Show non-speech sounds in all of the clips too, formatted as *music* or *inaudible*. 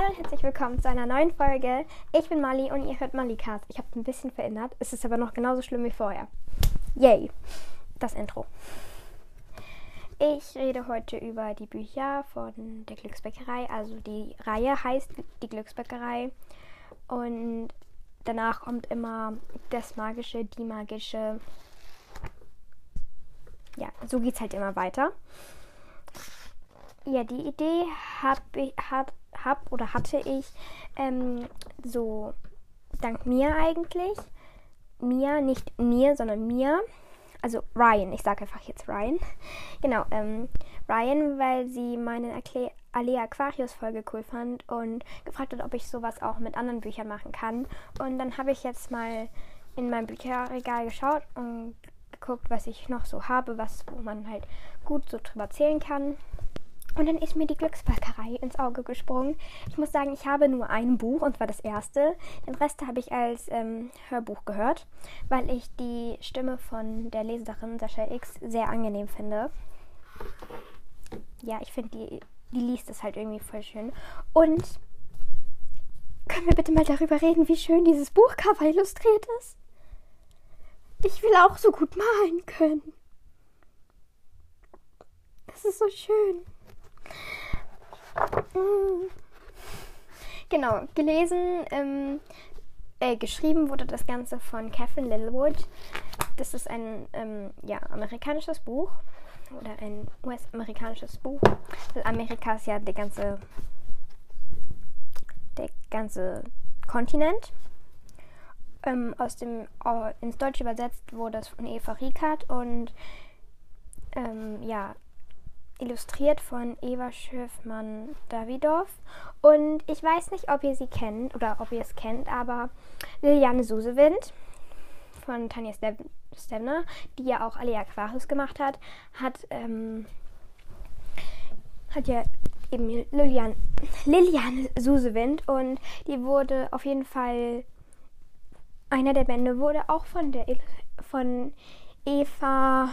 Hallo und herzlich willkommen zu einer neuen Folge. Ich bin Mali und ihr hört Malicast. Ich habe ein bisschen verändert. Es ist aber noch genauso schlimm wie vorher. Yay. Das Intro. Ich rede heute über die Bücher von der Glücksbäckerei. Also die Reihe heißt die Glücksbäckerei. Und danach kommt immer das Magische, die Magische. Ja, so geht es halt immer weiter. Ja, die Idee hab, hab oder hatte ich ähm, so dank mir eigentlich. Mir, nicht mir, sondern mir. Also Ryan, ich sage einfach jetzt Ryan. *laughs* Genau, ähm, Ryan, weil sie meine Alea Aquarius Folge cool fand und gefragt hat, ob ich sowas auch mit anderen Büchern machen kann. Und dann habe ich jetzt mal in mein Bücherregal geschaut und geguckt, was ich noch so habe, was wo man halt gut so drüber erzählen kann. Und dann ist mir die Glücksbäckerei ins Auge gesprungen. Ich muss sagen, ich habe nur ein Buch und zwar das erste. Den Rest habe ich als ähm, Hörbuch gehört, weil ich die Stimme von der Leserin Sascha X sehr angenehm finde. Ja, ich finde, die, die liest es halt irgendwie voll schön. Und können wir bitte mal darüber reden, wie schön dieses Buchcover illustriert ist? Ich will auch so gut malen können. Das ist so schön. Genau, gelesen, ähm, äh, geschrieben wurde das Ganze von Catherine Littlewood. Das ist ein ähm, ja, amerikanisches Buch oder ein US-amerikanisches Buch. Amerika ist ja der ganze, der ganze Kontinent. Ähm, aus dem ins Deutsche übersetzt wurde es von Eva Riekert und ähm, ja, illustriert von Eva Schöfmann-Davidoff. Und ich weiß nicht, ob ihr sie kennt oder ob ihr es kennt, aber Liliane Susewind von Tanja Stevner, die ja auch alle Aquarius gemacht hat, hat, ähm, hat ja eben Lilian, Liliane Susewind und die wurde auf jeden Fall, einer der Bände wurde auch von der von Eva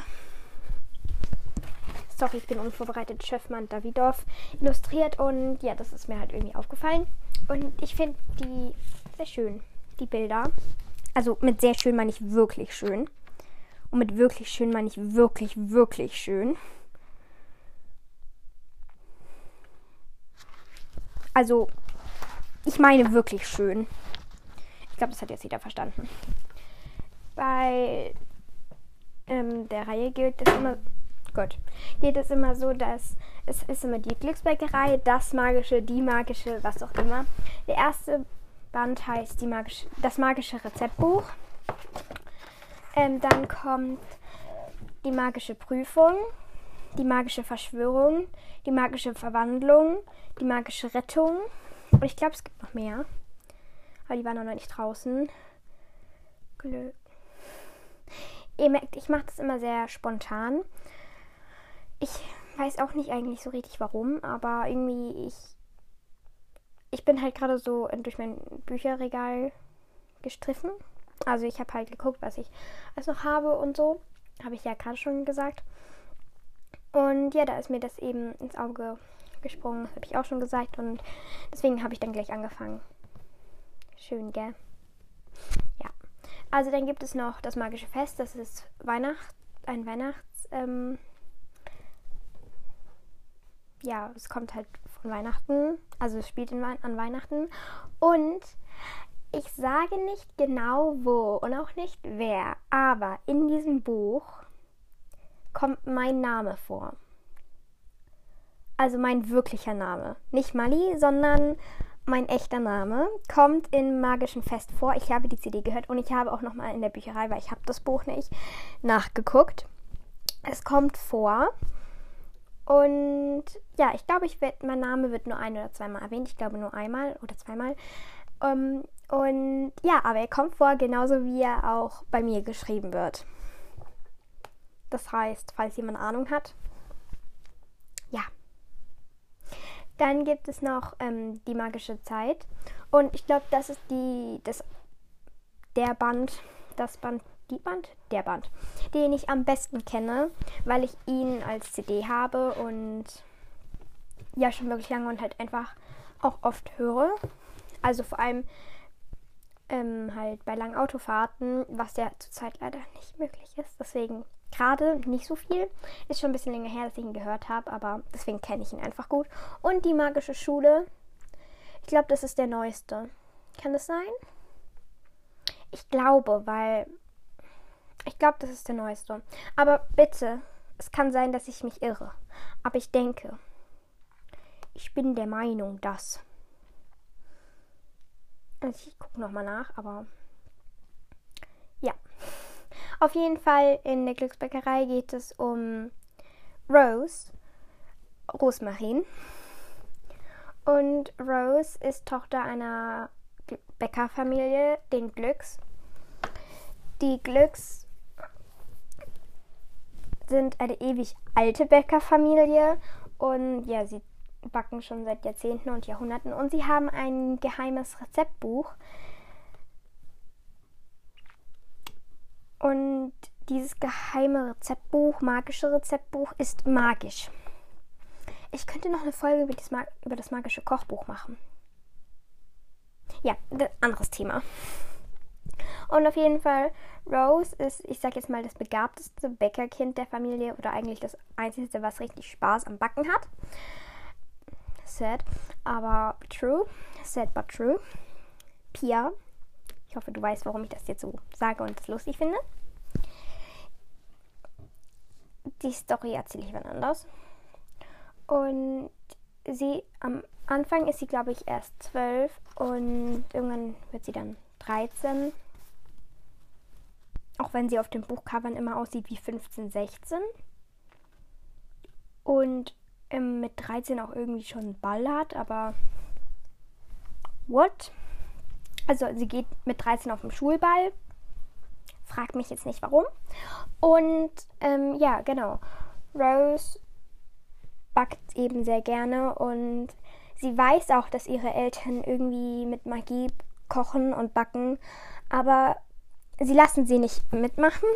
sorry, ich bin unvorbereitet, Chefmann Davidoff illustriert und ja, das ist mir halt irgendwie aufgefallen. Und ich finde die sehr schön, die Bilder. Also mit sehr schön meine ich wirklich schön. Und mit wirklich schön meine ich wirklich, wirklich schön. Also, ich meine wirklich schön. Ich glaube, das hat jetzt jeder verstanden. Bei ähm, der Reihe gilt das immer Gott, geht es immer so, dass es ist immer die Glücksbäckerei, das magische, die magische, was auch immer. Der erste Band heißt die magische, das magische Rezeptbuch. Ähm, dann kommt die magische Prüfung, die magische Verschwörung, die magische Verwandlung, die magische Rettung. Und ich glaube, es gibt noch mehr. Aber die waren noch nicht draußen. Glück. Ihr merkt, ich mache das immer sehr spontan. Ich weiß auch nicht eigentlich so richtig warum, aber irgendwie ich ich bin halt gerade so durch mein Bücherregal gestriffen. Also ich habe halt geguckt, was ich alles noch habe und so. Habe ich ja gerade schon gesagt. Und ja, da ist mir das eben ins Auge gesprungen. Habe ich auch schon gesagt. Und deswegen habe ich dann gleich angefangen. Schön, gell? Ja. Also dann gibt es noch das magische Fest. Das ist Weihnacht, ein Weihnachts... Ähm, ja, es kommt halt von Weihnachten, also es spielt We an Weihnachten. Und ich sage nicht genau wo und auch nicht wer, aber in diesem Buch kommt mein Name vor. Also mein wirklicher Name. Nicht Mali, sondern mein echter Name kommt im magischen Fest vor. Ich habe die CD gehört und ich habe auch nochmal in der Bücherei, weil ich habe das Buch nicht, nachgeguckt. Es kommt vor und ja, ich glaube, ich werd, mein Name wird nur ein oder zweimal erwähnt. Ich glaube nur einmal oder zweimal. Um, ähm, und ja, aber er kommt vor, genauso wie er auch bei mir geschrieben wird. Das heißt, falls jemand Ahnung hat, ja. Dann gibt es noch ähm, die magische Zeit. Und ich glaube, das ist die, das, der Band, das Band die Band? Der Band, den ich am besten kenne, weil ich ihn als CD habe und ja schon wirklich lange und halt einfach auch oft höre. Also vor allem ähm, halt bei langen Autofahrten, was ja zurzeit leider nicht möglich ist. Deswegen gerade nicht so viel. Ist schon ein bisschen länger her, dass ich ihn gehört habe, aber deswegen kenne ich ihn einfach gut. Und die magische Schule. Ich glaube, das ist der neueste. Kann das sein? Ich glaube, weil. Ich glaube, das ist der neueste. Aber bitte, es kann sein, dass ich mich irre. Aber ich denke, ich bin der Meinung, dass. Also ich gucke nochmal nach, aber. Ja. Auf jeden Fall in der Glücksbäckerei geht es um Rose, Rosmarin. Und Rose ist Tochter einer Bäckerfamilie, den Glücks. Die Glücks sind eine ewig alte Bäckerfamilie und ja, sie backen schon seit Jahrzehnten und Jahrhunderten und sie haben ein geheimes Rezeptbuch. Und dieses geheime Rezeptbuch, magische Rezeptbuch, ist magisch. Ich könnte noch eine Folge über das, magische Kochbuch machen. Ja, anderes Thema. Und auf jeden Fall, Rose ist, ich sag jetzt mal, das begabteste Bäckerkind der Familie oder eigentlich das einzige, was richtig Spaß am Backen hat. Sad, aber true. Sad but true. Pia. Ich hoffe, du weißt, warum ich das jetzt so sage und es lustig finde. Die Story erzähle ich wann anders. Und sie am Anfang ist sie, glaube ich, erst zwölf und irgendwann wird sie dann 13. Auch wenn sie auf den Buchcovern immer aussieht wie 15, 16. Und ähm, mit 13 auch irgendwie schon einen Ball hat, aber what? Also sie geht mit 13 auf den Schulball. Frag mich jetzt nicht warum. Und ähm, ja, genau. Rose backt eben sehr gerne und sie weiß auch, dass ihre Eltern irgendwie mit Magie kochen und backen, aber sie lassen sie nicht mitmachen,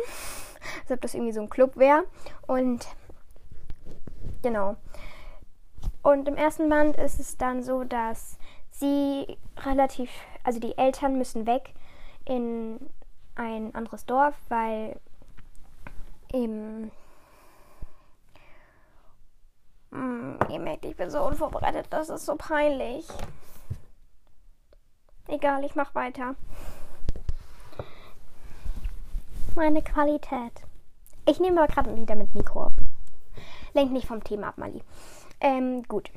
als ob das irgendwie so ein Club wäre. Und genau. Und im ersten Band ist es dann so, dass sie relativ, also die Eltern müssen weg in ein anderes Dorf, weil eben hm, ihr merkt, ich bin so unvorbereitet, das ist so peinlich. Egal, ich mach weiter. Meine Qualität. Ich nehme aber gerade wieder mit Mikro ab. Lenkt nicht vom Thema ab, Mali. Ähm, gut.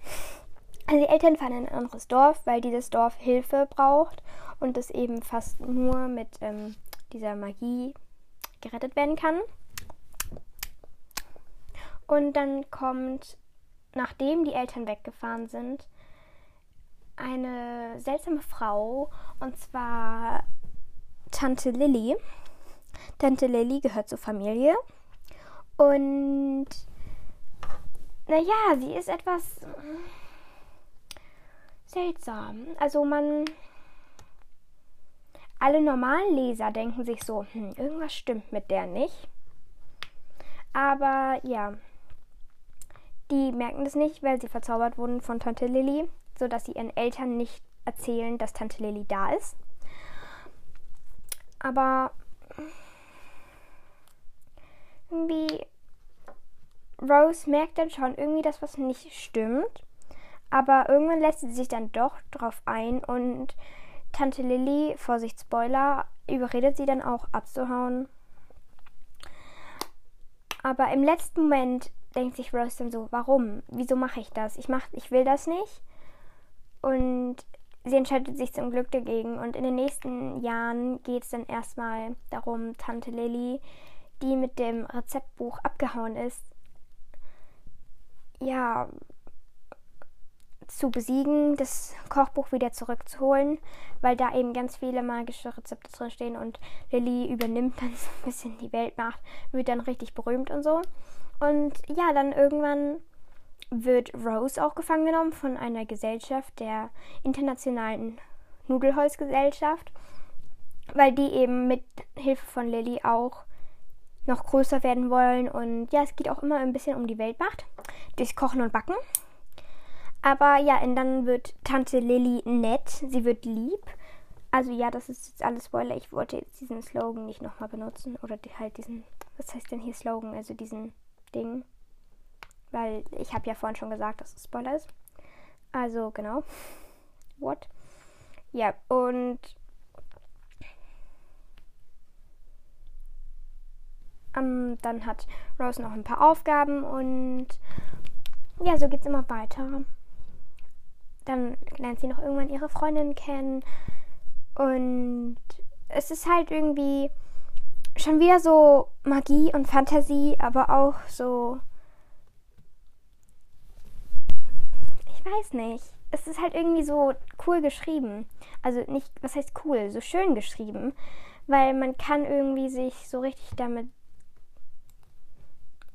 Also die Eltern fahren in ein anderes Dorf, weil dieses Dorf Hilfe braucht und es eben fast nur mit ähm, dieser Magie gerettet werden kann. Und dann kommt, nachdem die Eltern weggefahren sind, eine seltsame Frau und zwar Tante Lilly. Tante Lilly gehört zur Familie und naja, sie ist etwas seltsam. Also man. Alle normalen Leser denken sich so, hm, irgendwas stimmt mit der nicht. Aber ja, die merken das nicht, weil sie verzaubert wurden von Tante Lilly, sodass sie ihren Eltern nicht erzählen, dass Tante Lilly da ist. Aber irgendwie Rose merkt dann schon irgendwie, dass was nicht stimmt. Aber irgendwann lässt sie sich dann doch drauf ein und Tante Lilly, Vorsicht Spoiler, überredet sie dann auch abzuhauen. Aber im letzten Moment denkt sich Rose dann so, warum? Wieso mache ich das? Ich mach, ich will das nicht. Und sie entscheidet sich zum Glück dagegen. Und in den nächsten Jahren geht es dann erstmal darum, Tante Lilly, die mit dem Rezeptbuch abgehauen ist, ja, zu besiegen, das Kochbuch wieder zurückzuholen, weil da eben ganz viele magische Rezepte drin stehen und Lilly übernimmt dann *laughs* so ein bisschen die Weltmacht, wird dann richtig berühmt und so. Und ja, dann irgendwann wird Rose auch gefangen genommen von einer Gesellschaft, der internationalen Nudelholzgesellschaft, weil die eben mit Hilfe von Lilly auch noch größer werden wollen. Und ja, es geht auch immer ein bisschen um die Weltmacht. Durchs Kochen und Backen. Aber ja, und dann wird Tante Lilly nett, sie wird lieb. Also ja, das ist jetzt alles Spoiler. Ich wollte jetzt diesen Slogan nicht nochmal benutzen. Oder die, halt diesen, was heißt denn hier Slogan? Also diesen Ding. Weil ich habe ja vorhin schon gesagt, dass es Spoiler ist. Also genau. What? Ja, und ähm, dann hat Rose noch ein paar Aufgaben und ja, so geht's immer weiter. Dann lernt sie noch irgendwann ihre Freundin kennen und es ist halt irgendwie schon wieder so Magie und Fantasie, aber auch so. Ich weiß nicht. Es ist halt irgendwie so cool geschrieben. Also nicht, was heißt cool, so schön geschrieben. Weil man kann irgendwie sich so richtig damit.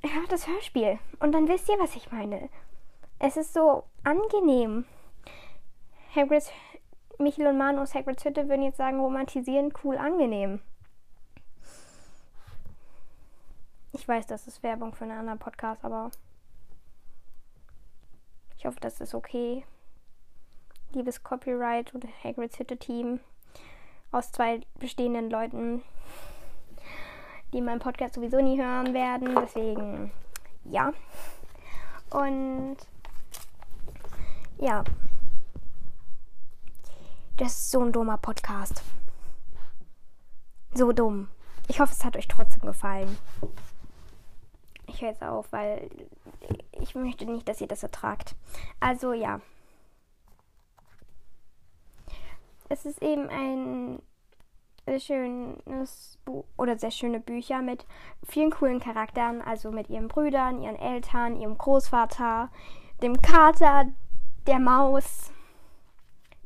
Ja, das Hörspiel. Und dann wisst ihr, was ich meine. Es ist so angenehm. Hagrid's, Michel und Manus Hagrid's Hütte würden jetzt sagen, romantisieren, cool, angenehm. Ich weiß, das ist Werbung für einen anderen Podcast, aber ich hoffe, das ist okay. Liebes Copyright und Hagrid's Hütte Team aus zwei bestehenden Leuten, die meinen Podcast sowieso nie hören werden. Deswegen, ja. Und ja. Das ist so ein dummer Podcast. So dumm. Ich hoffe, es hat euch trotzdem gefallen. Ich höre jetzt auf, weil ich möchte nicht, dass ihr das ertragt. Also ja. Es ist eben ein schönes Buch oder sehr schöne Bücher mit vielen coolen Charakteren, also mit ihren Brüdern, ihren Eltern, ihrem Großvater, dem Kater, der Maus,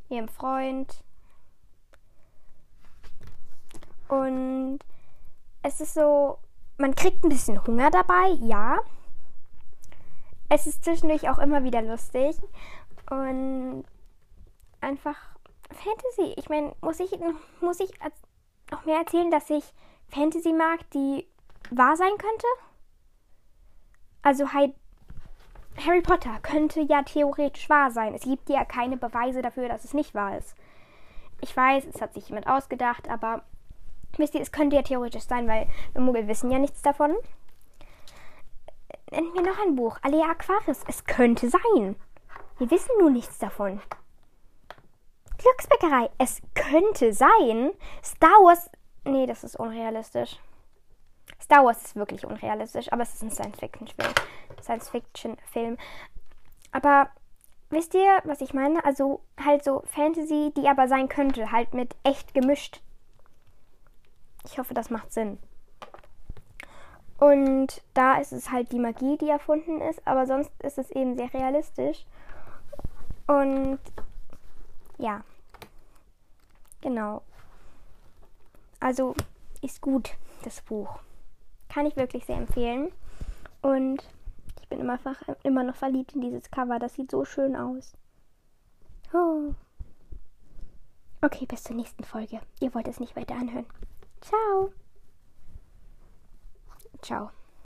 ihrem Freund. Und es ist so, man kriegt ein bisschen Hunger dabei, ja. Es ist zwischendurch auch immer wieder lustig und einfach Fantasy. Ich meine, muss ich, muss ich noch mehr erzählen, dass ich Fantasy mag, die wahr sein könnte? Also halt Harry Potter könnte ja theoretisch wahr sein. Es gibt ja keine Beweise dafür, dass es nicht wahr ist. Ich weiß, es hat sich jemand ausgedacht, aber wisst ihr, es könnte ja theoretisch sein, weil wir Muggel wissen ja nichts davon. Nennt mir noch ein Buch. Alea Aquarius. Es könnte sein. Wir wissen nur nichts davon. Glücksbäckerei. Es könnte sein. Star Wars. Nee, das ist unrealistisch. Star Wars ist wirklich unrealistisch, aber es ist ein Science-Fiction-Film. Science-Fiction-Film. Aber wisst ihr, was ich meine? Also halt so Fantasy, die aber sein könnte, halt mit echt gemischt. Ich hoffe, das macht Sinn. Und da ist es halt die Magie, die erfunden ist, aber sonst ist es eben sehr realistisch. Und ja, genau. Also ist gut, das Buch. Kann ich wirklich sehr empfehlen. Und ich bin immer, immer noch verliebt in dieses Cover. Das sieht so schön aus. Oh. Okay, bis zur nächsten Folge. Ihr wollt es nicht weiter anhören. Ciao. Ciao.